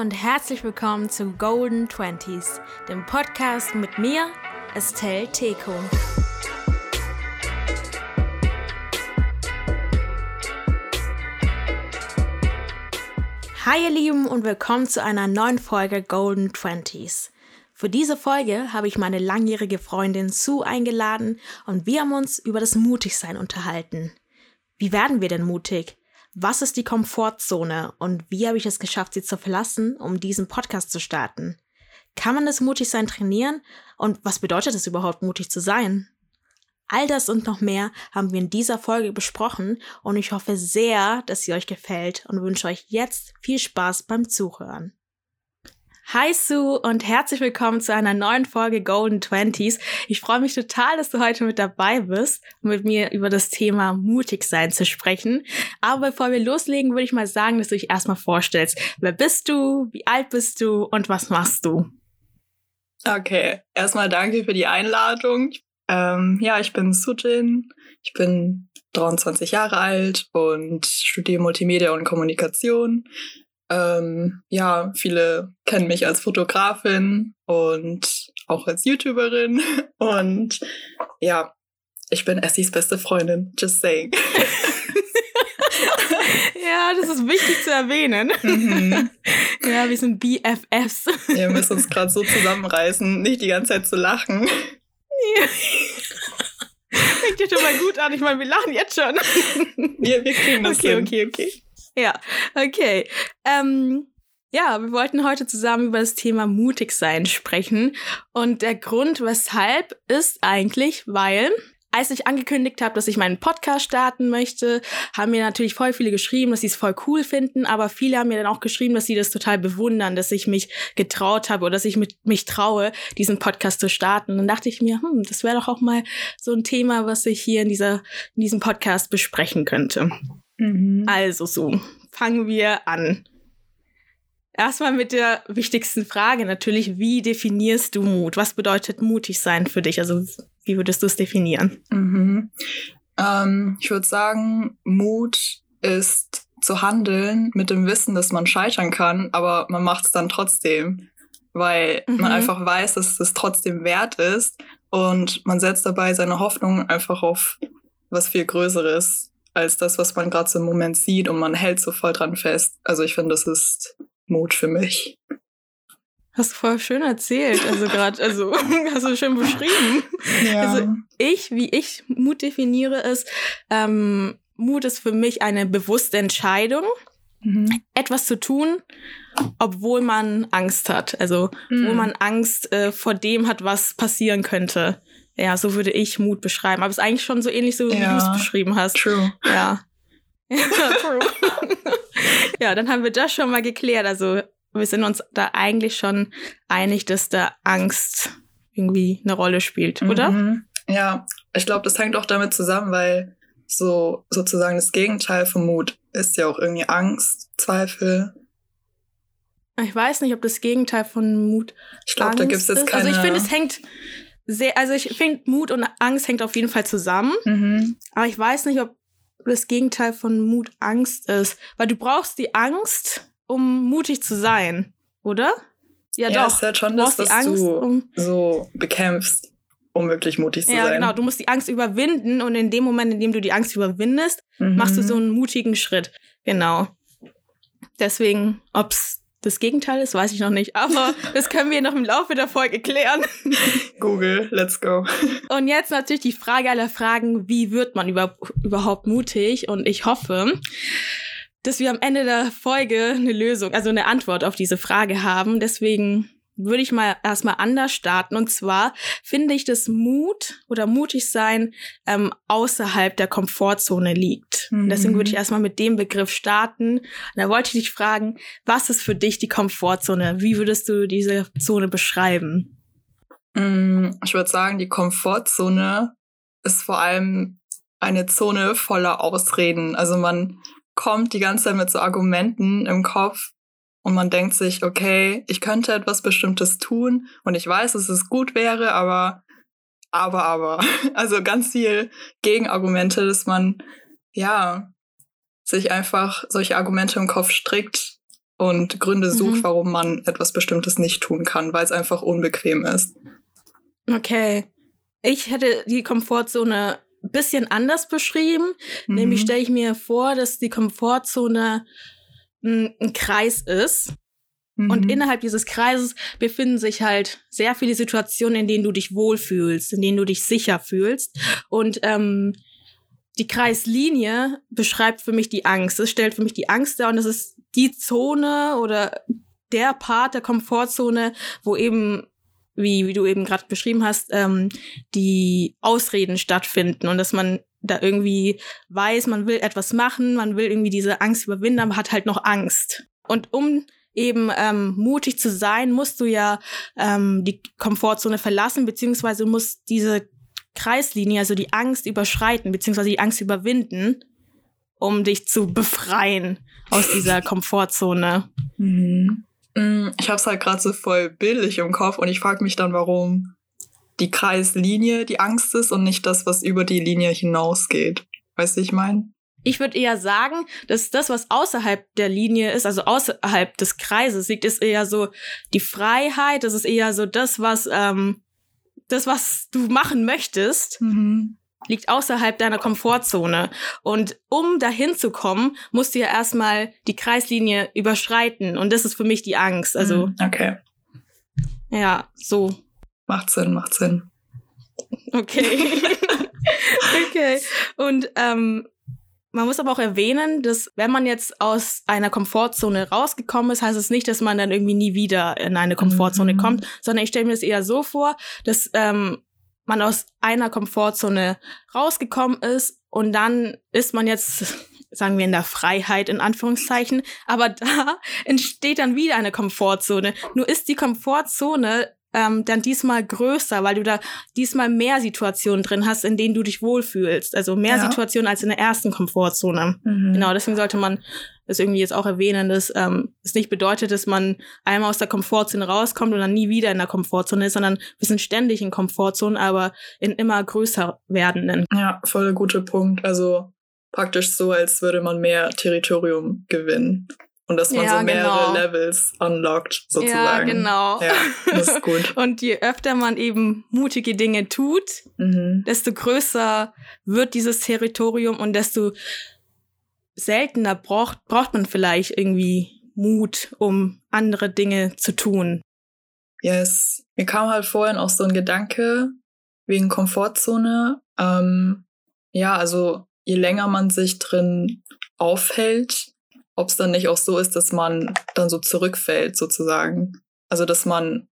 Und herzlich willkommen zu Golden Twenties, dem Podcast mit mir, Estelle Teko. Hi ihr Lieben und willkommen zu einer neuen Folge Golden Twenties. Für diese Folge habe ich meine langjährige Freundin Sue eingeladen und wir haben uns über das Mutigsein unterhalten. Wie werden wir denn mutig? Was ist die Komfortzone und wie habe ich es geschafft, sie zu verlassen, um diesen Podcast zu starten? Kann man das Mutigsein trainieren? Und was bedeutet es überhaupt, mutig zu sein? All das und noch mehr haben wir in dieser Folge besprochen und ich hoffe sehr, dass sie euch gefällt und wünsche euch jetzt viel Spaß beim Zuhören. Hi Sue und herzlich willkommen zu einer neuen Folge Golden Twenties. Ich freue mich total, dass du heute mit dabei bist, um mit mir über das Thema mutig sein zu sprechen. Aber bevor wir loslegen, würde ich mal sagen, dass du dich erstmal vorstellst. Wer bist du? Wie alt bist du? Und was machst du? Okay, erstmal danke für die Einladung. Ähm, ja, ich bin Sujin. Ich bin 23 Jahre alt und studiere Multimedia und Kommunikation. Ähm, ja, viele kennen mich als Fotografin und auch als YouTuberin. Und ja, ich bin Essis beste Freundin. Just saying. ja, das ist wichtig zu erwähnen. Mhm. Ja, wir sind BFFs. Wir müssen uns gerade so zusammenreißen, nicht die ganze Zeit zu lachen. Ja. Fängt ja schon mal gut an. Ich meine, wir lachen jetzt schon. Wir, wir kriegen das Okay, hin. okay, okay. Ja, okay. Ähm, ja, wir wollten heute zusammen über das Thema mutig sein sprechen. Und der Grund, weshalb, ist eigentlich, weil als ich angekündigt habe, dass ich meinen Podcast starten möchte, haben mir natürlich voll viele geschrieben, dass sie es voll cool finden, aber viele haben mir dann auch geschrieben, dass sie das total bewundern, dass ich mich getraut habe oder dass ich mit, mich traue, diesen Podcast zu starten. Und dann dachte ich mir, hm, das wäre doch auch mal so ein Thema, was ich hier in dieser in diesem Podcast besprechen könnte. Mhm. Also so, fangen wir an. Erstmal mit der wichtigsten Frage natürlich, wie definierst du Mut? Was bedeutet mutig sein für dich? Also wie würdest du es definieren? Mhm. Ähm, ich würde sagen, Mut ist zu handeln mit dem Wissen, dass man scheitern kann, aber man macht es dann trotzdem, weil mhm. man einfach weiß, dass es trotzdem wert ist und man setzt dabei seine Hoffnung einfach auf was viel Größeres als das, was man gerade so im Moment sieht und man hält so voll dran fest. Also ich finde, das ist Mut für mich. Hast du voll schön erzählt, also gerade, also hast du schön beschrieben. Ja. Also ich, wie ich Mut definiere, ist, ähm, Mut ist für mich eine bewusste Entscheidung, mhm. etwas zu tun, obwohl man Angst hat. Also mhm. wo man Angst äh, vor dem hat, was passieren könnte. Ja, so würde ich Mut beschreiben. Aber es ist eigentlich schon so ähnlich, so wie ja, du es beschrieben hast. True. Ja. true. ja, dann haben wir das schon mal geklärt. Also wir sind uns da eigentlich schon einig, dass da Angst irgendwie eine Rolle spielt, oder? Mhm. Ja, ich glaube, das hängt auch damit zusammen, weil so sozusagen das Gegenteil von Mut ist ja auch irgendwie Angst, Zweifel. Ich weiß nicht, ob das Gegenteil von Mut. Ich glaube, da gibt es jetzt keine. Also ich finde, es hängt sehr, also ich finde, Mut und Angst hängt auf jeden Fall zusammen. Mhm. Aber ich weiß nicht, ob das Gegenteil von Mut Angst ist. Weil du brauchst die Angst, um mutig zu sein, oder? Ja, ja doch. Ist halt schon du das, was Angst, du um so bekämpfst, um wirklich mutig zu ja, sein. Ja, genau. Du musst die Angst überwinden und in dem Moment, in dem du die Angst überwindest, mhm. machst du so einen mutigen Schritt. Genau. Deswegen, ob's das Gegenteil ist, weiß ich noch nicht, aber das können wir noch im Laufe der Folge klären. Google, let's go. Und jetzt natürlich die Frage aller Fragen, wie wird man über, überhaupt mutig? Und ich hoffe, dass wir am Ende der Folge eine Lösung, also eine Antwort auf diese Frage haben. Deswegen würde ich mal erstmal anders starten. Und zwar finde ich, dass Mut oder mutig sein ähm, außerhalb der Komfortzone liegt. Mhm. Deswegen würde ich erstmal mit dem Begriff starten. Und da wollte ich dich fragen, was ist für dich die Komfortzone? Wie würdest du diese Zone beschreiben? Mm, ich würde sagen, die Komfortzone ist vor allem eine Zone voller Ausreden. Also man kommt die ganze Zeit mit so Argumenten im Kopf, und man denkt sich, okay, ich könnte etwas Bestimmtes tun und ich weiß, dass es gut wäre, aber, aber, aber. Also ganz viel Gegenargumente, dass man, ja, sich einfach solche Argumente im Kopf strickt und Gründe sucht, mhm. warum man etwas Bestimmtes nicht tun kann, weil es einfach unbequem ist. Okay. Ich hätte die Komfortzone ein bisschen anders beschrieben. Mhm. Nämlich stelle ich mir vor, dass die Komfortzone ein, Kreis ist. Mhm. Und innerhalb dieses Kreises befinden sich halt sehr viele Situationen, in denen du dich wohlfühlst, in denen du dich sicher fühlst. Und ähm, die Kreislinie beschreibt für mich die Angst. Es stellt für mich die Angst dar und es ist die Zone oder der Part der Komfortzone, wo eben, wie, wie du eben gerade beschrieben hast, ähm, die Ausreden stattfinden und dass man da irgendwie weiß, man will etwas machen, man will irgendwie diese Angst überwinden, aber hat halt noch Angst. Und um eben ähm, mutig zu sein, musst du ja ähm, die Komfortzone verlassen, beziehungsweise musst diese Kreislinie, also die Angst überschreiten, beziehungsweise die Angst überwinden, um dich zu befreien aus dieser Komfortzone. Mhm. Mm, ich habe es halt gerade so voll bildlich im Kopf und ich frage mich dann, warum die Kreislinie die Angst ist und nicht das, was über die Linie hinausgeht. Weißt du, ich meine? Ich würde eher sagen, dass das, was außerhalb der Linie ist, also außerhalb des Kreises liegt, ist eher so die Freiheit. Das ist eher so das, was ähm, das, was du machen möchtest. Mhm liegt außerhalb deiner Komfortzone. Und um dahin zu kommen, musst du ja erstmal die Kreislinie überschreiten. Und das ist für mich die Angst. Also. Mhm, okay. Ja, so. Macht Sinn, macht Sinn. Okay. okay. Und ähm, man muss aber auch erwähnen, dass wenn man jetzt aus einer Komfortzone rausgekommen ist, heißt es nicht, dass man dann irgendwie nie wieder in eine Komfortzone mhm. kommt, sondern ich stelle mir das eher so vor, dass ähm, man aus einer Komfortzone rausgekommen ist und dann ist man jetzt, sagen wir, in der Freiheit in Anführungszeichen, aber da entsteht dann wieder eine Komfortzone. Nur ist die Komfortzone ähm, dann diesmal größer, weil du da diesmal mehr Situationen drin hast, in denen du dich wohlfühlst. Also mehr ja. Situationen als in der ersten Komfortzone. Mhm. Genau, deswegen sollte man das irgendwie jetzt auch erwähnen, dass ähm, es nicht bedeutet, dass man einmal aus der Komfortzone rauskommt und dann nie wieder in der Komfortzone ist, sondern wir sind ständig in Komfortzonen, aber in immer größer werdenden. Ja, voll guter Punkt. Also praktisch so, als würde man mehr Territorium gewinnen. Und dass man ja, so mehrere genau. Levels unlockt, sozusagen. Ja, genau. Ja, das ist gut. und je öfter man eben mutige Dinge tut, mhm. desto größer wird dieses Territorium und desto seltener braucht, braucht man vielleicht irgendwie Mut, um andere Dinge zu tun. Yes. Mir kam halt vorhin auch so ein Gedanke wegen Komfortzone. Ähm, ja, also je länger man sich drin aufhält, ob es dann nicht auch so ist, dass man dann so zurückfällt sozusagen. Also dass man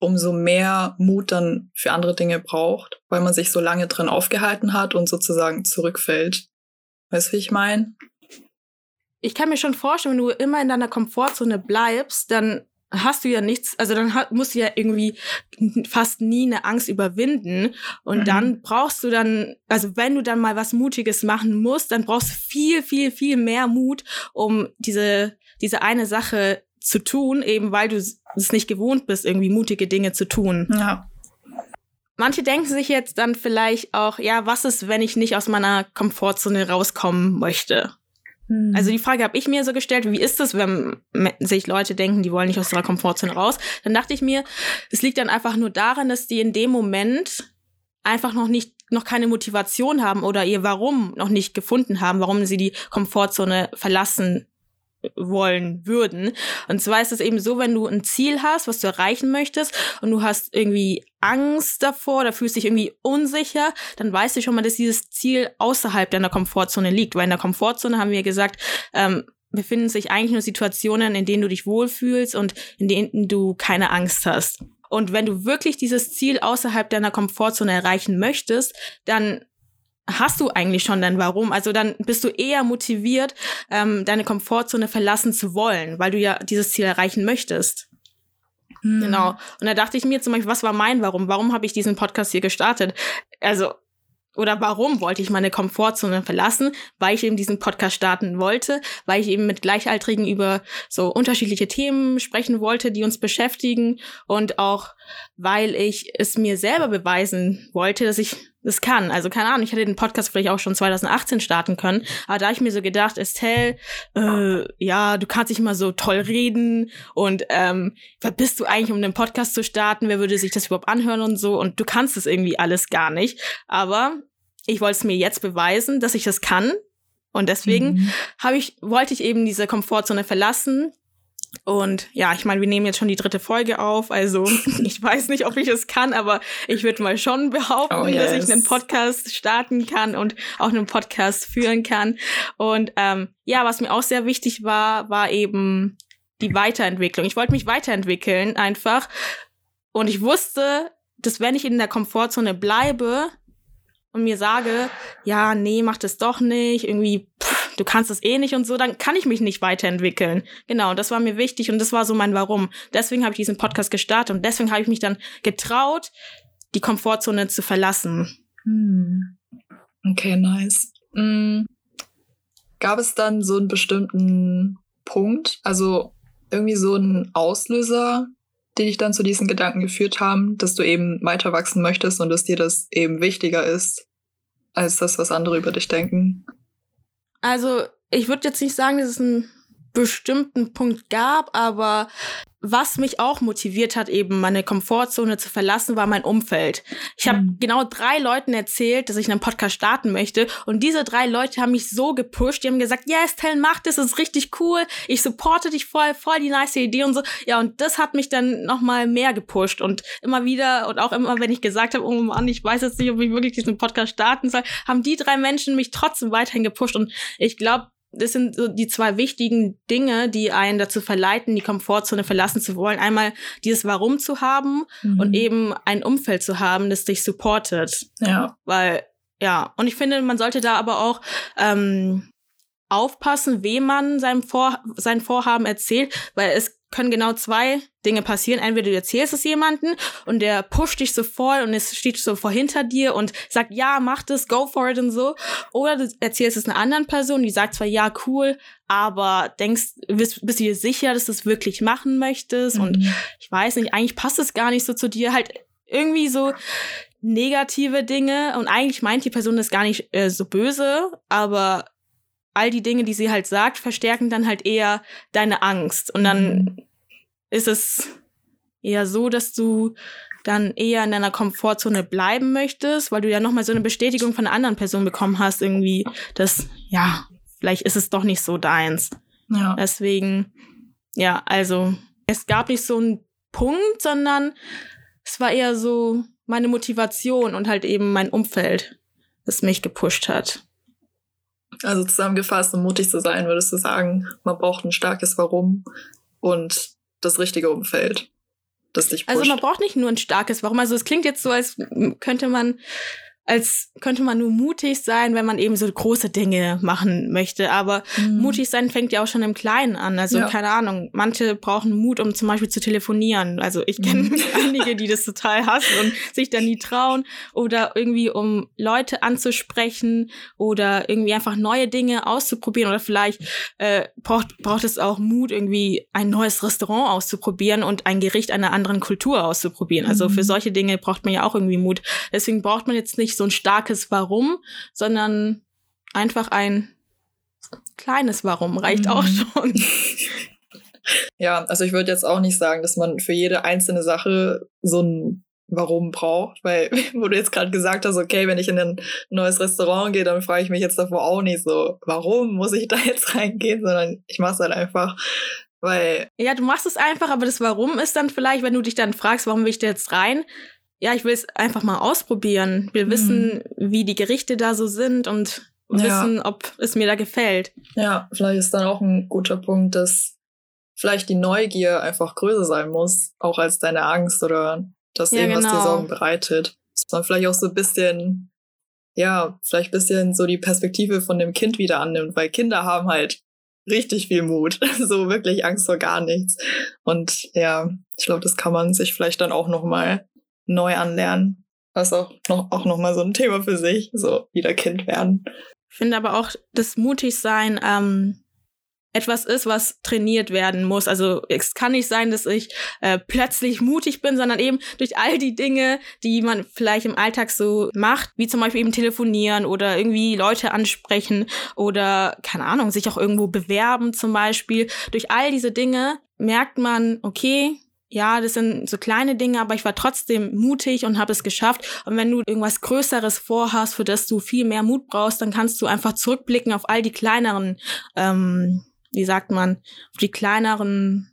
umso mehr Mut dann für andere Dinge braucht, weil man sich so lange drin aufgehalten hat und sozusagen zurückfällt. Weißt du, wie ich meine? Ich kann mir schon vorstellen, wenn du immer in deiner Komfortzone bleibst, dann hast du ja nichts, also dann hat, musst du ja irgendwie fast nie eine Angst überwinden. Und mhm. dann brauchst du dann, also wenn du dann mal was Mutiges machen musst, dann brauchst du viel, viel, viel mehr Mut, um diese, diese eine Sache zu tun, eben weil du es nicht gewohnt bist, irgendwie mutige Dinge zu tun. Ja. Manche denken sich jetzt dann vielleicht auch, ja, was ist, wenn ich nicht aus meiner Komfortzone rauskommen möchte? Hm. Also die Frage habe ich mir so gestellt, wie ist es, wenn sich Leute denken, die wollen nicht aus ihrer Komfortzone raus? Dann dachte ich mir, es liegt dann einfach nur daran, dass die in dem Moment einfach noch nicht noch keine Motivation haben oder ihr Warum noch nicht gefunden haben, warum sie die Komfortzone verlassen wollen würden. Und zwar ist es eben so, wenn du ein Ziel hast, was du erreichen möchtest und du hast irgendwie Angst davor oder fühlst dich irgendwie unsicher, dann weißt du schon mal, dass dieses Ziel außerhalb deiner Komfortzone liegt. Weil in der Komfortzone haben wir gesagt, ähm, befinden sich eigentlich nur Situationen, in denen du dich wohlfühlst und in denen du keine Angst hast. Und wenn du wirklich dieses Ziel außerhalb deiner Komfortzone erreichen möchtest, dann hast du eigentlich schon dein Warum. Also dann bist du eher motiviert, ähm, deine Komfortzone verlassen zu wollen, weil du ja dieses Ziel erreichen möchtest. Hm. Genau. Und da dachte ich mir zum Beispiel, was war mein Warum? Warum habe ich diesen Podcast hier gestartet? Also, oder warum wollte ich meine Komfortzone verlassen? Weil ich eben diesen Podcast starten wollte, weil ich eben mit Gleichaltrigen über so unterschiedliche Themen sprechen wollte, die uns beschäftigen und auch weil ich es mir selber beweisen wollte, dass ich das kann. Also keine Ahnung, ich hätte den Podcast vielleicht auch schon 2018 starten können, aber da ich mir so gedacht, Estelle, äh, ja, du kannst nicht immer so toll reden und ähm, wer bist du eigentlich, um den Podcast zu starten? Wer würde sich das überhaupt anhören und so? Und du kannst es irgendwie alles gar nicht. Aber ich wollte es mir jetzt beweisen, dass ich das kann. Und deswegen mhm. habe ich, wollte ich eben diese Komfortzone verlassen und ja, ich meine, wir nehmen jetzt schon die dritte Folge auf, also ich weiß nicht, ob ich es kann, aber ich würde mal schon behaupten, oh, yes. dass ich einen Podcast starten kann und auch einen Podcast führen kann. Und ähm, ja, was mir auch sehr wichtig war, war eben die Weiterentwicklung. Ich wollte mich weiterentwickeln einfach. Und ich wusste, dass wenn ich in der Komfortzone bleibe und mir sage, ja, nee, mach das doch nicht, irgendwie, pff, du kannst es eh nicht und so, dann kann ich mich nicht weiterentwickeln. Genau, das war mir wichtig und das war so mein Warum. Deswegen habe ich diesen Podcast gestartet und deswegen habe ich mich dann getraut, die Komfortzone zu verlassen. Hm. Okay, nice. Mhm. Gab es dann so einen bestimmten Punkt, also irgendwie so einen Auslöser, die dich dann zu diesen Gedanken geführt haben, dass du eben weiter wachsen möchtest und dass dir das eben wichtiger ist, als das, was andere über dich denken? Also, ich würde jetzt nicht sagen, dass es einen bestimmten Punkt gab, aber was mich auch motiviert hat, eben meine Komfortzone zu verlassen, war mein Umfeld. Ich habe mhm. genau drei Leuten erzählt, dass ich einen Podcast starten möchte. Und diese drei Leute haben mich so gepusht. Die haben gesagt, yes, Tell, mach das, das ist richtig cool. Ich supporte dich voll, voll die nice Idee und so. Ja, und das hat mich dann nochmal mehr gepusht. Und immer wieder und auch immer, wenn ich gesagt habe, oh Mann, ich weiß jetzt nicht, ob ich wirklich diesen Podcast starten soll, haben die drei Menschen mich trotzdem weiterhin gepusht. Und ich glaube, das sind so die zwei wichtigen Dinge, die einen dazu verleiten, die Komfortzone verlassen zu wollen. Einmal dieses Warum zu haben mhm. und eben ein Umfeld zu haben, das dich supportet. Ja. Weil, ja, und ich finde, man sollte da aber auch ähm, aufpassen, wem man sein, Vor sein Vorhaben erzählt, weil es können genau zwei Dinge passieren. Entweder du erzählst es jemanden und der pusht dich so voll und es steht so vor hinter dir und sagt, ja, mach das, go for it und so. Oder du erzählst es einer anderen Person, die sagt zwar, ja, cool, aber denkst, bist, bist du dir sicher, dass du es wirklich machen möchtest? Mhm. Und ich weiß nicht, eigentlich passt es gar nicht so zu dir. Halt irgendwie so negative Dinge und eigentlich meint die Person das gar nicht äh, so böse, aber all die Dinge, die sie halt sagt, verstärken dann halt eher deine Angst. Und dann mhm. ist es eher so, dass du dann eher in deiner Komfortzone bleiben möchtest, weil du ja nochmal so eine Bestätigung von einer anderen Person bekommen hast, irgendwie, dass, ja, vielleicht ist es doch nicht so deins. Ja. Deswegen, ja, also, es gab nicht so einen Punkt, sondern es war eher so meine Motivation und halt eben mein Umfeld, das mich gepusht hat. Also zusammengefasst, um mutig zu sein, würdest du sagen, man braucht ein starkes Warum und das richtige Umfeld, das dich pusht. Also man braucht nicht nur ein starkes Warum. Also es klingt jetzt so, als könnte man als könnte man nur mutig sein, wenn man eben so große Dinge machen möchte. Aber mhm. mutig sein fängt ja auch schon im Kleinen an. Also ja. keine Ahnung, manche brauchen Mut, um zum Beispiel zu telefonieren. Also ich kenne mhm. einige, die das total hassen und sich da nie trauen. Oder irgendwie, um Leute anzusprechen oder irgendwie einfach neue Dinge auszuprobieren. Oder vielleicht äh, braucht, braucht es auch Mut, irgendwie ein neues Restaurant auszuprobieren und ein Gericht einer anderen Kultur auszuprobieren. Also für mhm. solche Dinge braucht man ja auch irgendwie Mut. Deswegen braucht man jetzt nicht nicht so ein starkes Warum, sondern einfach ein kleines Warum reicht mhm. auch schon. Ja, also ich würde jetzt auch nicht sagen, dass man für jede einzelne Sache so ein Warum braucht, weil, wo du jetzt gerade gesagt hast, okay, wenn ich in ein neues Restaurant gehe, dann frage ich mich jetzt davor auch nicht so, warum muss ich da jetzt reingehen, sondern ich mache es halt einfach, weil. Ja, du machst es einfach, aber das Warum ist dann vielleicht, wenn du dich dann fragst, warum will ich da jetzt rein, ja, ich will es einfach mal ausprobieren. Will mhm. wissen, wie die Gerichte da so sind und ja. wissen, ob es mir da gefällt. Ja, vielleicht ist dann auch ein guter Punkt, dass vielleicht die Neugier einfach größer sein muss, auch als deine Angst oder dass ja, irgendwas genau. dir Sorgen bereitet. Dass man vielleicht auch so ein bisschen, ja, vielleicht ein bisschen so die Perspektive von dem Kind wieder annimmt, weil Kinder haben halt richtig viel Mut, so wirklich Angst vor gar nichts. Und ja, ich glaube, das kann man sich vielleicht dann auch noch mal neu anlernen. Das ist auch noch, auch noch mal so ein Thema für sich, so wieder Kind werden. Ich finde aber auch das Mutigsein, ähm, etwas ist, was trainiert werden muss. Also es kann nicht sein, dass ich äh, plötzlich mutig bin, sondern eben durch all die Dinge, die man vielleicht im Alltag so macht, wie zum Beispiel eben telefonieren oder irgendwie Leute ansprechen oder keine Ahnung, sich auch irgendwo bewerben zum Beispiel. Durch all diese Dinge merkt man, okay, ja, das sind so kleine Dinge, aber ich war trotzdem mutig und habe es geschafft. Und wenn du irgendwas Größeres vorhast, für das du viel mehr Mut brauchst, dann kannst du einfach zurückblicken auf all die kleineren, ähm, wie sagt man, auf die kleineren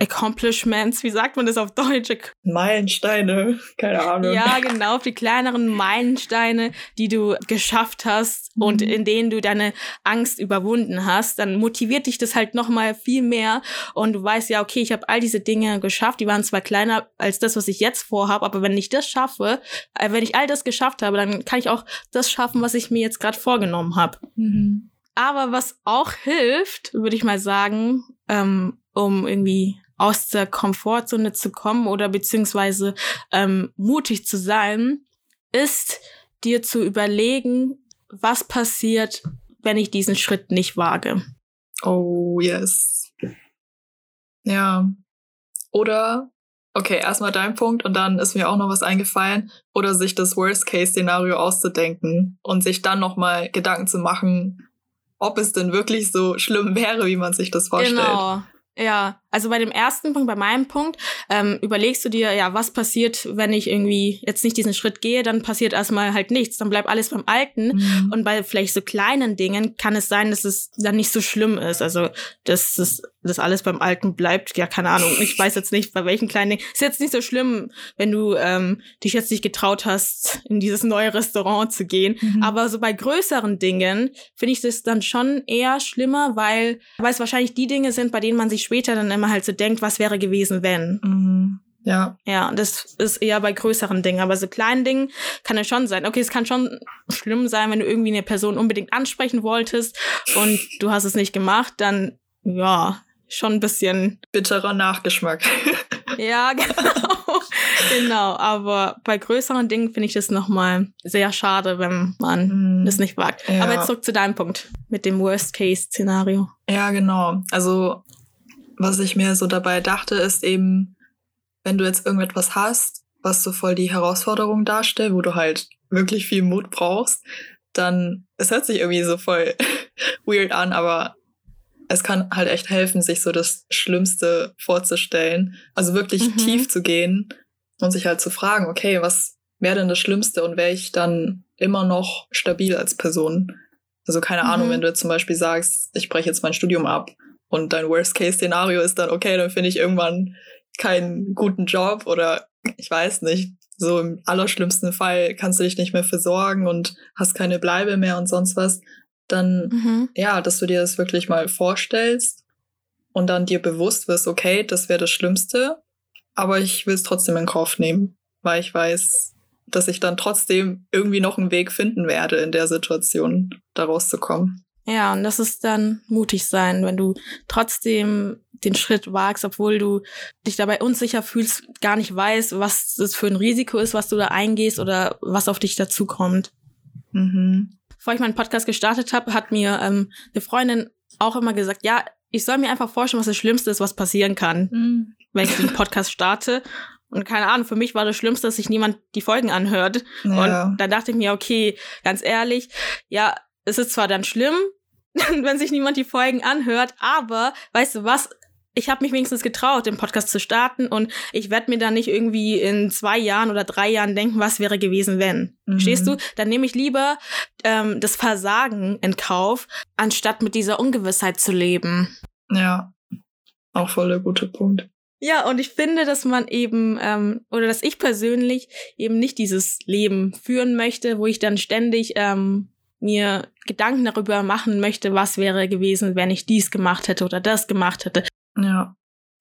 Accomplishments, wie sagt man das auf Deutsch? Meilensteine, keine Ahnung. Ja, genau, die kleineren Meilensteine, die du geschafft hast mhm. und in denen du deine Angst überwunden hast, dann motiviert dich das halt nochmal viel mehr und du weißt ja, okay, ich habe all diese Dinge geschafft, die waren zwar kleiner als das, was ich jetzt vorhabe, aber wenn ich das schaffe, äh, wenn ich all das geschafft habe, dann kann ich auch das schaffen, was ich mir jetzt gerade vorgenommen habe. Mhm. Aber was auch hilft, würde ich mal sagen, ähm, um irgendwie aus der Komfortzone zu kommen oder beziehungsweise ähm, mutig zu sein, ist dir zu überlegen, was passiert, wenn ich diesen Schritt nicht wage. Oh, yes. Ja. Oder, okay, erstmal dein Punkt und dann ist mir auch noch was eingefallen. Oder sich das Worst-Case-Szenario auszudenken und sich dann nochmal Gedanken zu machen, ob es denn wirklich so schlimm wäre, wie man sich das vorstellt. Genau. Ja, also bei dem ersten Punkt, bei meinem Punkt, ähm, überlegst du dir, ja, was passiert, wenn ich irgendwie jetzt nicht diesen Schritt gehe, dann passiert erstmal halt nichts, dann bleibt alles beim Alten. Mhm. Und bei vielleicht so kleinen Dingen kann es sein, dass es dann nicht so schlimm ist. Also, dass es das alles beim Alten bleibt. Ja, keine Ahnung. Ich weiß jetzt nicht, bei welchen kleinen Dingen. Ist jetzt nicht so schlimm, wenn du ähm, dich jetzt nicht getraut hast, in dieses neue Restaurant zu gehen. Mhm. Aber so bei größeren Dingen finde ich das dann schon eher schlimmer, weil, weil es wahrscheinlich die Dinge sind, bei denen man sich später dann immer halt so denkt, was wäre gewesen, wenn. Mhm. Ja. Ja, das ist eher bei größeren Dingen. Aber so kleinen Dingen kann es schon sein. Okay, es kann schon schlimm sein, wenn du irgendwie eine Person unbedingt ansprechen wolltest und du hast es nicht gemacht, dann ja, schon ein bisschen. Bitterer Nachgeschmack. ja, genau. genau. Aber bei größeren Dingen finde ich das nochmal sehr schade, wenn man mm, das nicht wagt. Ja. Aber jetzt zurück zu deinem Punkt mit dem Worst-Case-Szenario. Ja, genau. Also, was ich mir so dabei dachte, ist eben, wenn du jetzt irgendetwas hast, was so voll die Herausforderung darstellt, wo du halt wirklich viel Mut brauchst, dann, es hört sich irgendwie so voll weird an, aber es kann halt echt helfen, sich so das Schlimmste vorzustellen. Also wirklich mhm. tief zu gehen und sich halt zu fragen, okay, was wäre denn das Schlimmste und wäre ich dann immer noch stabil als Person? Also keine mhm. Ahnung, wenn du zum Beispiel sagst, ich breche jetzt mein Studium ab und dein Worst-Case-Szenario ist dann, okay, dann finde ich irgendwann keinen guten Job oder ich weiß nicht. So im allerschlimmsten Fall kannst du dich nicht mehr versorgen und hast keine Bleibe mehr und sonst was dann mhm. ja, dass du dir das wirklich mal vorstellst und dann dir bewusst wirst, okay, das wäre das Schlimmste, aber ich will es trotzdem in Kauf nehmen, weil ich weiß, dass ich dann trotzdem irgendwie noch einen Weg finden werde, in der Situation da rauszukommen. Ja, und das ist dann mutig sein, wenn du trotzdem den Schritt wagst, obwohl du dich dabei unsicher fühlst, gar nicht weißt, was das für ein Risiko ist, was du da eingehst oder was auf dich dazukommt. Mhm bevor ich meinen Podcast gestartet habe, hat mir ähm, eine Freundin auch immer gesagt, ja, ich soll mir einfach vorstellen, was das Schlimmste ist, was passieren kann, mhm. wenn ich den Podcast starte. Und keine Ahnung, für mich war das Schlimmste, dass sich niemand die Folgen anhört. Ja. Und dann dachte ich mir, okay, ganz ehrlich, ja, es ist zwar dann schlimm, wenn sich niemand die Folgen anhört, aber weißt du was, ich habe mich wenigstens getraut, den Podcast zu starten und ich werde mir dann nicht irgendwie in zwei Jahren oder drei Jahren denken, was wäre gewesen, wenn. Mhm. Verstehst du? Dann nehme ich lieber ähm, das Versagen in Kauf, anstatt mit dieser Ungewissheit zu leben. Ja, auch voll der gute Punkt. Ja, und ich finde, dass man eben, ähm, oder dass ich persönlich eben nicht dieses Leben führen möchte, wo ich dann ständig ähm, mir Gedanken darüber machen möchte, was wäre gewesen, wenn ich dies gemacht hätte oder das gemacht hätte. Ja,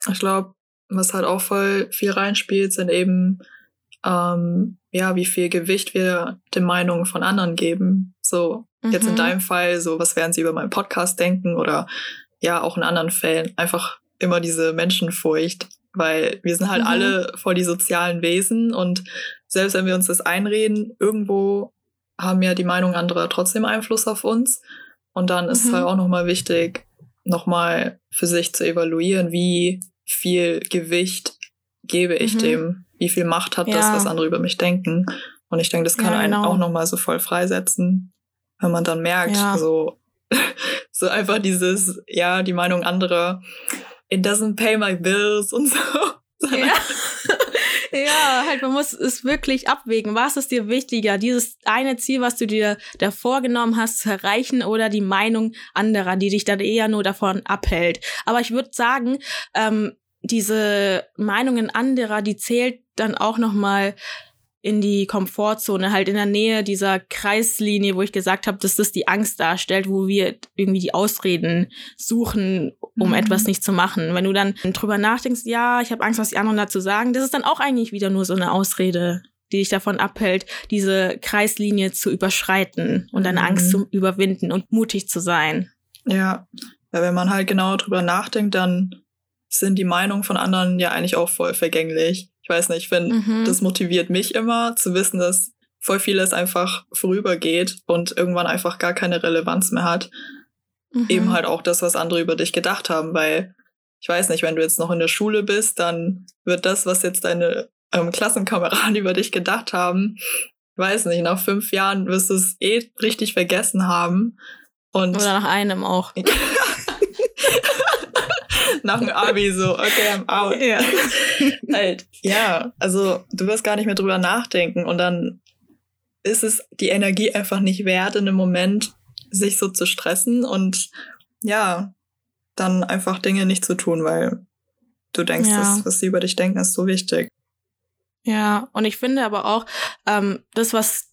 ich glaube, was halt auch voll viel reinspielt, sind eben, ähm, ja, wie viel Gewicht wir den Meinungen von anderen geben. So, mhm. jetzt in mhm. deinem Fall, so, was werden sie über meinen Podcast denken oder ja, auch in anderen Fällen einfach immer diese Menschenfurcht, weil wir sind halt mhm. alle voll die sozialen Wesen und selbst wenn wir uns das einreden, irgendwo haben ja die Meinungen anderer trotzdem Einfluss auf uns. Und dann ist mhm. es halt auch nochmal wichtig, nochmal für sich zu evaluieren, wie viel Gewicht gebe ich mhm. dem, wie viel Macht hat ja. das, was andere über mich denken. Und ich denke, das kann ja, genau. einen auch nochmal so voll freisetzen, wenn man dann merkt, ja. so, so einfach dieses, ja, die Meinung anderer, it doesn't pay my bills und so. Ja. ja, halt, man muss es wirklich abwägen. Was ist dir wichtiger? Dieses eine Ziel, was du dir da vorgenommen hast, zu erreichen oder die Meinung anderer, die dich dann eher nur davon abhält? Aber ich würde sagen, ähm, diese Meinungen anderer, die zählt dann auch noch mal in die Komfortzone, halt in der Nähe dieser Kreislinie, wo ich gesagt habe, dass das die Angst darstellt, wo wir irgendwie die Ausreden suchen, um mhm. etwas nicht zu machen. Wenn du dann drüber nachdenkst, ja, ich habe Angst, was die anderen dazu sagen, das ist dann auch eigentlich wieder nur so eine Ausrede, die dich davon abhält, diese Kreislinie zu überschreiten und deine mhm. Angst zu überwinden und mutig zu sein. Ja, ja wenn man halt genau drüber nachdenkt, dann sind die Meinungen von anderen ja eigentlich auch voll vergänglich. Ich weiß nicht, ich finde, mhm. das motiviert mich immer zu wissen, dass voll vieles einfach vorübergeht und irgendwann einfach gar keine Relevanz mehr hat. Mhm. Eben halt auch das, was andere über dich gedacht haben, weil ich weiß nicht, wenn du jetzt noch in der Schule bist, dann wird das, was jetzt deine ähm, Klassenkameraden über dich gedacht haben, weiß nicht, nach fünf Jahren wirst du es eh richtig vergessen haben. Und Oder nach einem auch. nach dem Abi so, okay, I'm out. Ja. halt, ja, also du wirst gar nicht mehr drüber nachdenken und dann ist es die Energie einfach nicht wert, in einem Moment sich so zu stressen und ja, dann einfach Dinge nicht zu tun, weil du denkst, ja. das, was sie über dich denken, ist so wichtig. Ja, und ich finde aber auch, ähm, das, was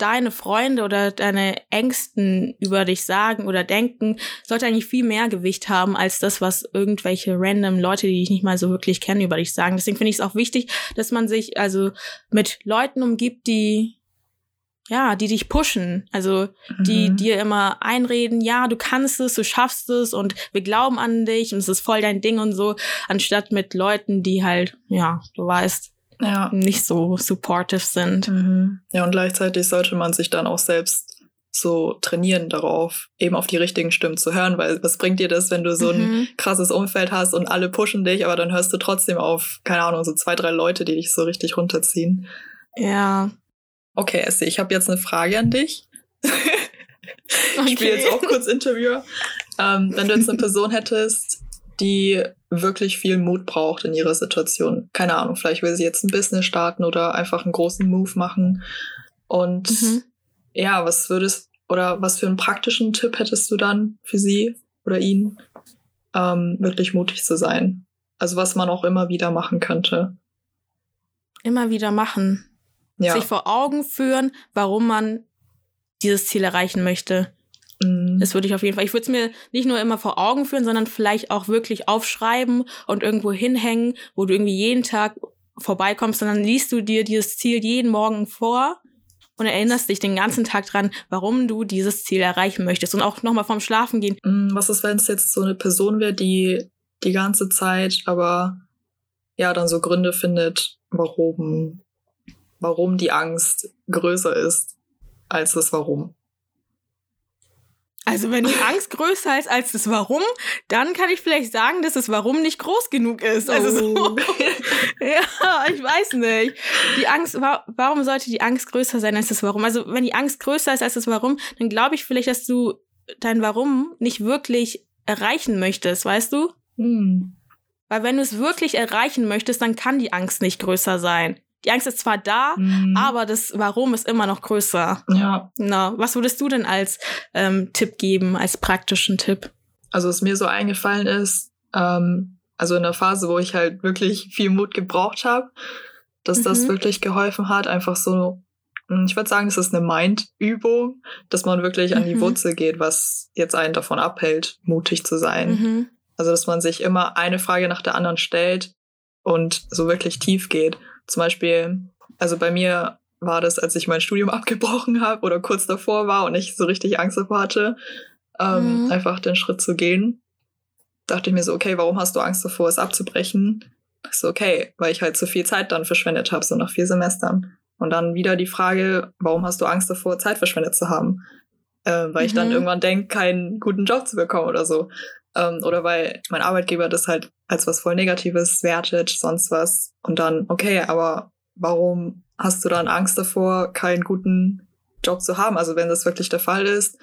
deine Freunde oder deine Ängsten über dich sagen oder denken, sollte eigentlich viel mehr Gewicht haben als das, was irgendwelche random Leute, die dich nicht mal so wirklich kennen, über dich sagen. Deswegen finde ich es auch wichtig, dass man sich also mit Leuten umgibt, die ja, die dich pushen, also die mhm. dir immer einreden, ja, du kannst es, du schaffst es und wir glauben an dich und es ist voll dein Ding und so, anstatt mit Leuten, die halt, ja, du weißt, ja. nicht so supportive sind. Mhm. Ja, und gleichzeitig sollte man sich dann auch selbst so trainieren darauf, eben auf die richtigen Stimmen zu hören, weil was bringt dir das, wenn du so ein mhm. krasses Umfeld hast und alle pushen dich, aber dann hörst du trotzdem auf, keine Ahnung, so zwei, drei Leute, die dich so richtig runterziehen. Ja. Okay, Essie, ich habe jetzt eine Frage an dich. okay. Ich spiele jetzt auch kurz Interviewer. Ähm, wenn du jetzt eine Person hättest, die wirklich viel Mut braucht in ihrer Situation. Keine Ahnung, vielleicht will sie jetzt ein Business starten oder einfach einen großen Move machen. Und mhm. ja, was würdest oder was für einen praktischen Tipp hättest du dann für sie oder ihn, ähm, wirklich mutig zu sein? Also was man auch immer wieder machen könnte. Immer wieder machen. Ja. Sich vor Augen führen, warum man dieses Ziel erreichen möchte. Mhm. Das würde ich auf jeden Fall. Ich würde es mir nicht nur immer vor Augen führen, sondern vielleicht auch wirklich aufschreiben und irgendwo hinhängen, wo du irgendwie jeden Tag vorbeikommst, sondern liest du dir dieses Ziel jeden Morgen vor und erinnerst dich den ganzen Tag dran, warum du dieses Ziel erreichen möchtest und auch nochmal vorm Schlafen gehen. Mhm, was ist, wenn es jetzt so eine Person wäre, die die ganze Zeit aber ja dann so Gründe findet, warum, warum die Angst größer ist als das Warum? Also wenn die Angst größer ist als das Warum, dann kann ich vielleicht sagen, dass das Warum nicht groß genug ist. Also so, oh. ja, ich weiß nicht. Die Angst, warum sollte die Angst größer sein als das Warum? Also wenn die Angst größer ist als das Warum, dann glaube ich vielleicht, dass du dein Warum nicht wirklich erreichen möchtest, weißt du? Hm. Weil wenn du es wirklich erreichen möchtest, dann kann die Angst nicht größer sein die Angst ist zwar da, mhm. aber das Warum ist immer noch größer. Ja. Na, was würdest du denn als ähm, Tipp geben, als praktischen Tipp? Also, was mir so eingefallen ist, ähm, also in der Phase, wo ich halt wirklich viel Mut gebraucht habe, dass mhm. das wirklich geholfen hat, einfach so, hm, ich würde sagen, das ist eine Mind-Übung, dass man wirklich an die mhm. Wurzel geht, was jetzt einen davon abhält, mutig zu sein. Mhm. Also, dass man sich immer eine Frage nach der anderen stellt und so wirklich tief geht. Zum Beispiel, also bei mir war das, als ich mein Studium abgebrochen habe oder kurz davor war und ich so richtig Angst davor hatte, ähm, mhm. einfach den Schritt zu gehen. Dachte ich mir so, okay, warum hast du Angst davor, es abzubrechen? Ich so, okay, weil ich halt so viel Zeit dann verschwendet habe, so nach vier Semestern. Und dann wieder die Frage, warum hast du Angst davor, Zeit verschwendet zu haben? Äh, weil mhm. ich dann mhm. irgendwann denke, keinen guten Job zu bekommen oder so. Ähm, oder weil mein Arbeitgeber das halt als was voll Negatives wertet, sonst was. Und dann, okay, aber warum hast du dann Angst davor, keinen guten Job zu haben? Also wenn das wirklich der Fall ist.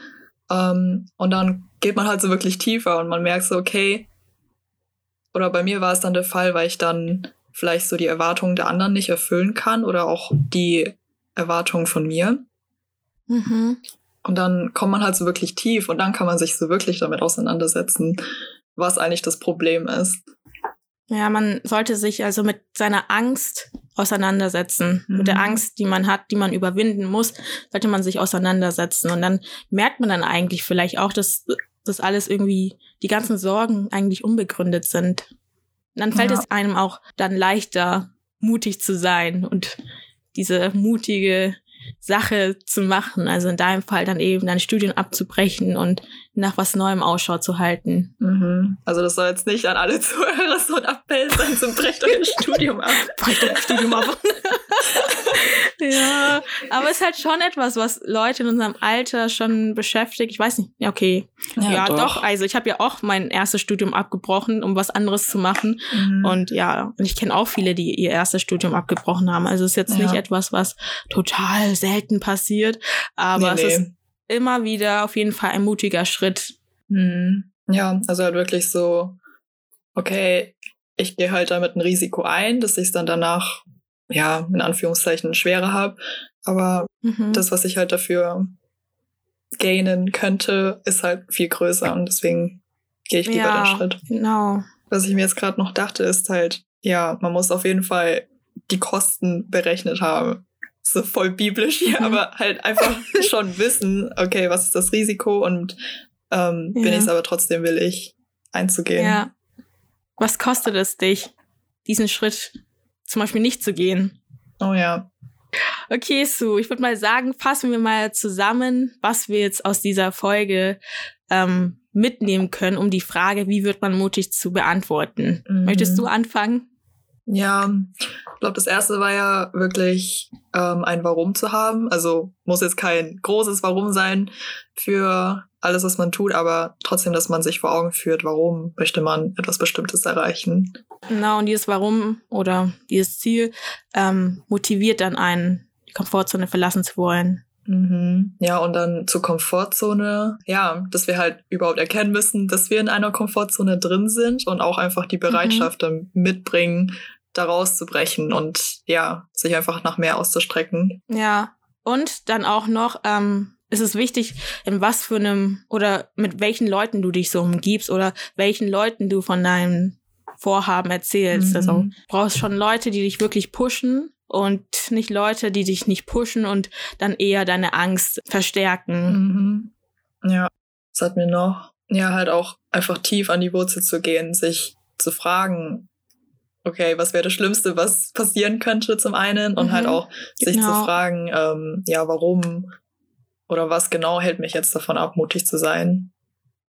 Ähm, und dann geht man halt so wirklich tiefer und man merkt so, okay, oder bei mir war es dann der Fall, weil ich dann vielleicht so die Erwartungen der anderen nicht erfüllen kann oder auch die Erwartungen von mir. Mhm. Und dann kommt man halt so wirklich tief und dann kann man sich so wirklich damit auseinandersetzen, was eigentlich das Problem ist. Ja, man sollte sich also mit seiner Angst auseinandersetzen. Mhm. Mit der mhm. Angst, die man hat, die man überwinden muss, sollte man sich auseinandersetzen. Und dann merkt man dann eigentlich vielleicht auch, dass das alles irgendwie, die ganzen Sorgen eigentlich unbegründet sind. Und dann fällt ja. es einem auch dann leichter, mutig zu sein und diese mutige Sache zu machen. Also in deinem Fall dann eben dein Studium abzubrechen und nach was Neuem Ausschau zu halten. Mhm. Also das soll jetzt nicht an alle Zuhörer so ein Appell sein, zum brecht euer Studium ab. brecht euer Studium ab. ja, aber es ist halt schon etwas, was Leute in unserem Alter schon beschäftigt. Ich weiß nicht, ja, okay. Ja, ja doch. doch. Also ich habe ja auch mein erstes Studium abgebrochen, um was anderes zu machen. Mhm. Und ja, und ich kenne auch viele, die ihr erstes Studium abgebrochen haben. Also es ist jetzt ja. nicht etwas, was total selten passiert, aber nee, nee. es ist immer wieder auf jeden Fall ein mutiger Schritt. Mhm. Ja, also halt wirklich so, okay, ich gehe halt damit ein Risiko ein, dass ich es dann danach ja, in Anführungszeichen schwerer habe. Aber mhm. das, was ich halt dafür gainen könnte, ist halt viel größer und deswegen gehe ich lieber ja, den Schritt. Genau. Was ich mir jetzt gerade noch dachte, ist halt, ja, man muss auf jeden Fall die Kosten berechnet haben. So voll biblisch hier, mhm. aber halt einfach schon wissen, okay, was ist das Risiko und ähm, ja. bin ich es aber trotzdem willig einzugehen. Ja. Was kostet es dich, diesen Schritt zum Beispiel nicht zu gehen. Oh ja. Okay, Sue, ich würde mal sagen, fassen wir mal zusammen, was wir jetzt aus dieser Folge ähm, mitnehmen können, um die Frage, wie wird man mutig zu beantworten. Mhm. Möchtest du anfangen? Ja, ich glaube, das erste war ja wirklich ähm, ein Warum zu haben. Also muss jetzt kein großes Warum sein für alles, was man tut, aber trotzdem, dass man sich vor Augen führt, warum möchte man etwas Bestimmtes erreichen. Genau, und dieses Warum oder dieses Ziel ähm, motiviert dann einen, die Komfortzone verlassen zu wollen. Mhm. Ja, und dann zur Komfortzone, ja, dass wir halt überhaupt erkennen müssen, dass wir in einer Komfortzone drin sind und auch einfach die Bereitschaft mhm. mitbringen, da rauszubrechen und ja, sich einfach nach mehr auszustrecken. Ja, und dann auch noch, ähm, ist es wichtig, in was für einem oder mit welchen Leuten du dich so umgibst oder welchen Leuten du von deinem Vorhaben erzählst. Also, mhm. Also brauchst schon Leute, die dich wirklich pushen und nicht Leute, die dich nicht pushen und dann eher deine Angst verstärken. Mhm. Ja, es hat mir noch, ja, halt auch einfach tief an die Wurzel zu gehen, sich zu fragen, okay, was wäre das Schlimmste, was passieren könnte zum einen und halt mhm. halt auch sich genau. zu fragen, ähm, ja, warum oder was genau hält mich jetzt davon ab, mutig zu sein?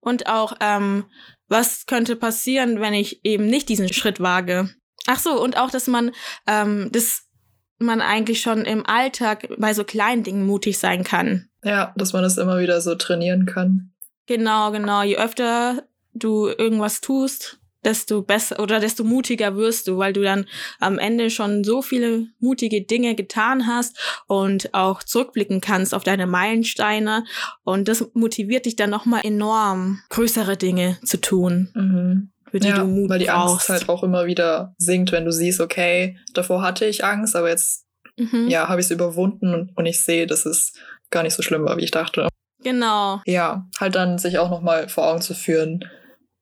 Und auch, ähm, was könnte passieren, wenn ich eben nicht diesen Schritt wage? Ach so, und auch, dass man, ähm, dass man eigentlich schon im Alltag bei so kleinen Dingen mutig sein kann. Ja, dass man das immer wieder so trainieren kann. Genau, genau. Je öfter du irgendwas tust, desto besser oder desto mutiger wirst du, weil du dann am Ende schon so viele mutige Dinge getan hast und auch zurückblicken kannst auf deine Meilensteine und das motiviert dich dann nochmal enorm, größere Dinge zu tun. Mhm. Für die ja, du Mut weil die brauchst. Angst halt auch immer wieder sinkt, wenn du siehst, okay, davor hatte ich Angst, aber jetzt mhm. ja, habe ich es überwunden und, und ich sehe, dass es gar nicht so schlimm war, wie ich dachte. Genau. Ja, halt dann sich auch nochmal vor Augen zu führen,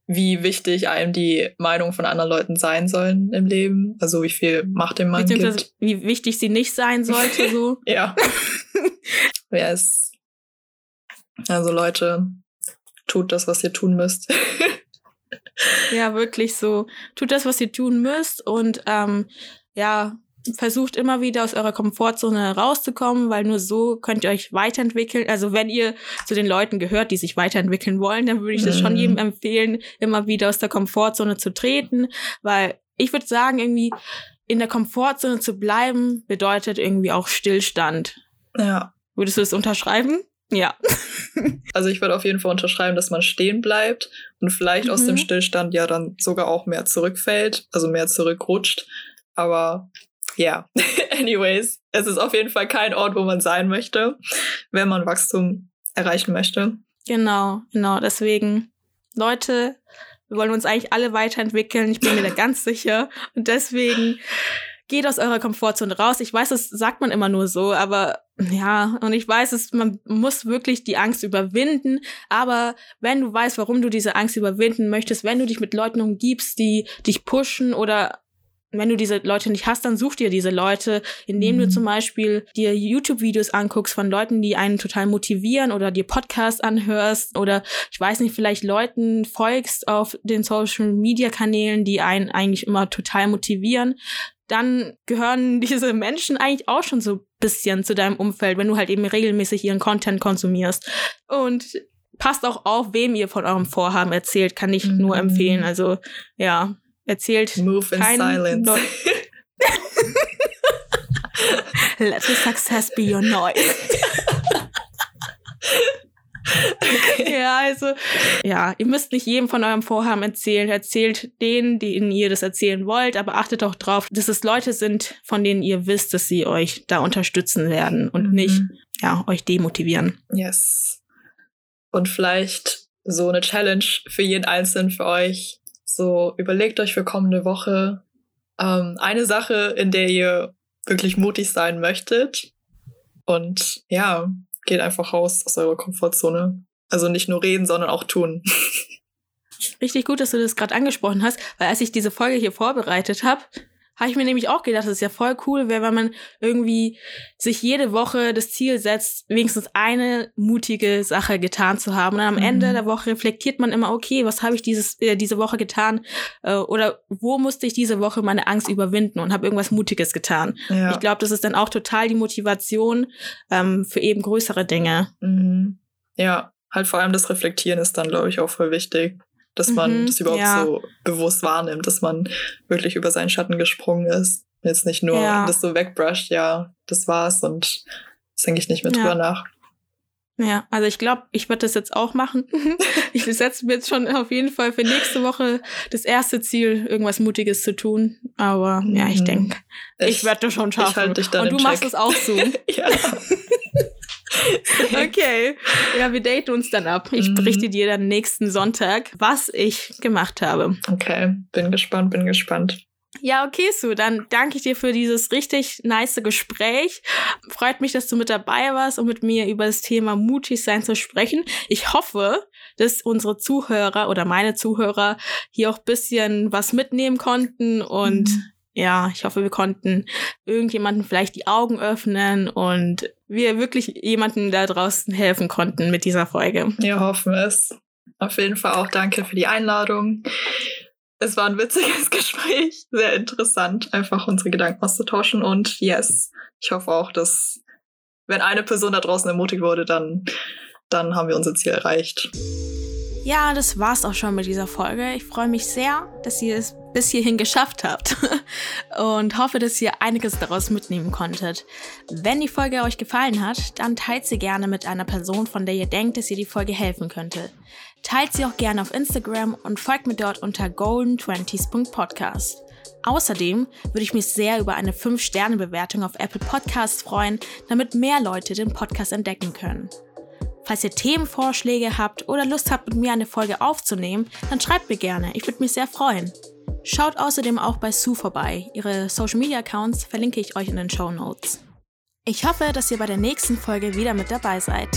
wie wichtig einem die Meinung von anderen Leuten sein sollen im Leben. Also wie viel Macht dem Mann gibt. Wie wichtig sie nicht sein sollte, so. ja. Wer ist. Also Leute, tut das, was ihr tun müsst. ja, wirklich so. Tut das, was ihr tun müsst und ähm, ja, versucht immer wieder aus eurer Komfortzone rauszukommen, weil nur so könnt ihr euch weiterentwickeln. Also wenn ihr zu den Leuten gehört, die sich weiterentwickeln wollen, dann würde ich das schon mhm. jedem empfehlen, immer wieder aus der Komfortzone zu treten, weil ich würde sagen, irgendwie in der Komfortzone zu bleiben, bedeutet irgendwie auch Stillstand. Ja. Würdest du das unterschreiben? Ja. also ich würde auf jeden Fall unterschreiben, dass man stehen bleibt und vielleicht mhm. aus dem mhm. Stillstand ja dann sogar auch mehr zurückfällt, also mehr zurückrutscht. Aber ja, anyways, es ist auf jeden Fall kein Ort, wo man sein möchte, wenn man Wachstum erreichen möchte. Genau, genau. Deswegen, Leute, wir wollen uns eigentlich alle weiterentwickeln. Ich bin mir da ganz sicher. Und deswegen geht aus eurer Komfortzone raus. Ich weiß, das sagt man immer nur so, aber ja, und ich weiß, es, man muss wirklich die Angst überwinden. Aber wenn du weißt, warum du diese Angst überwinden möchtest, wenn du dich mit Leuten umgibst, die dich pushen oder wenn du diese Leute nicht hast, dann such dir diese Leute, indem mhm. du zum Beispiel dir YouTube-Videos anguckst von Leuten, die einen total motivieren oder dir Podcasts anhörst oder ich weiß nicht, vielleicht Leuten folgst auf den Social-Media-Kanälen, die einen eigentlich immer total motivieren dann gehören diese Menschen eigentlich auch schon so ein bisschen zu deinem Umfeld, wenn du halt eben regelmäßig ihren Content konsumierst. Und passt auch auf, wem ihr von eurem Vorhaben erzählt, kann ich mhm. nur empfehlen. Also ja, erzählt. Move in silence. No Let the success be your noise. Okay. Ja, also, ja, ihr müsst nicht jedem von eurem Vorhaben erzählen. Erzählt denen, denen ihr das erzählen wollt, aber achtet auch drauf, dass es Leute sind, von denen ihr wisst, dass sie euch da unterstützen werden und mhm. nicht, ja, euch demotivieren. Yes. Und vielleicht so eine Challenge für jeden Einzelnen für euch. So, überlegt euch für kommende Woche ähm, eine Sache, in der ihr wirklich mutig sein möchtet. Und ja, geht einfach raus aus eurer Komfortzone. Also nicht nur reden, sondern auch tun. Richtig gut, dass du das gerade angesprochen hast, weil als ich diese Folge hier vorbereitet habe, habe ich mir nämlich auch gedacht, dass es ja voll cool wenn man irgendwie sich jede Woche das Ziel setzt, wenigstens eine mutige Sache getan zu haben. Und am mhm. Ende der Woche reflektiert man immer, okay, was habe ich dieses, äh, diese Woche getan? Äh, oder wo musste ich diese Woche meine Angst überwinden und habe irgendwas Mutiges getan? Ja. Ich glaube, das ist dann auch total die Motivation ähm, für eben größere Dinge. Mhm. Ja, halt vor allem das Reflektieren ist dann, glaube ich, auch voll wichtig dass man mhm, das überhaupt ja. so bewusst wahrnimmt, dass man wirklich über seinen Schatten gesprungen ist. Jetzt nicht nur ja. das so wegbrusht, ja, das war's und das denke ich nicht mehr ja. drüber nach. Ja, also ich glaube, ich werde das jetzt auch machen. ich setze mir jetzt schon auf jeden Fall für nächste Woche das erste Ziel, irgendwas Mutiges zu tun. Aber ja, ich mhm. denke, ich, ich werde das schon schaffen. Ich halt dich dann Und du Check. machst es auch so. ja. okay. Ja, wir daten uns dann ab. Ich mhm. berichte dir dann nächsten Sonntag, was ich gemacht habe. Okay, bin gespannt, bin gespannt. Ja, okay, Sue, dann danke ich dir für dieses richtig nice Gespräch. Freut mich, dass du mit dabei warst, um mit mir über das Thema mutig sein zu sprechen. Ich hoffe, dass unsere Zuhörer oder meine Zuhörer hier auch bisschen was mitnehmen konnten und mhm ja, ich hoffe, wir konnten irgendjemanden vielleicht die Augen öffnen und wir wirklich jemanden da draußen helfen konnten mit dieser Folge. Wir hoffen es. Auf jeden Fall auch danke für die Einladung. Es war ein witziges Gespräch, sehr interessant, einfach unsere Gedanken auszutauschen und yes, ich hoffe auch, dass wenn eine Person da draußen ermutigt wurde, dann, dann haben wir unser Ziel erreicht. Ja, das war's auch schon mit dieser Folge. Ich freue mich sehr, dass ihr es bis hierhin geschafft habt und hoffe, dass ihr einiges daraus mitnehmen konntet. Wenn die Folge euch gefallen hat, dann teilt sie gerne mit einer Person, von der ihr denkt, dass ihr die Folge helfen könnte. Teilt sie auch gerne auf Instagram und folgt mir dort unter golden20s.podcast. Außerdem würde ich mich sehr über eine 5-Sterne-Bewertung auf Apple Podcasts freuen, damit mehr Leute den Podcast entdecken können. Falls ihr Themenvorschläge habt oder Lust habt, mit mir eine Folge aufzunehmen, dann schreibt mir gerne. Ich würde mich sehr freuen. Schaut außerdem auch bei Sue vorbei. Ihre Social Media Accounts verlinke ich euch in den Show Notes. Ich hoffe, dass ihr bei der nächsten Folge wieder mit dabei seid.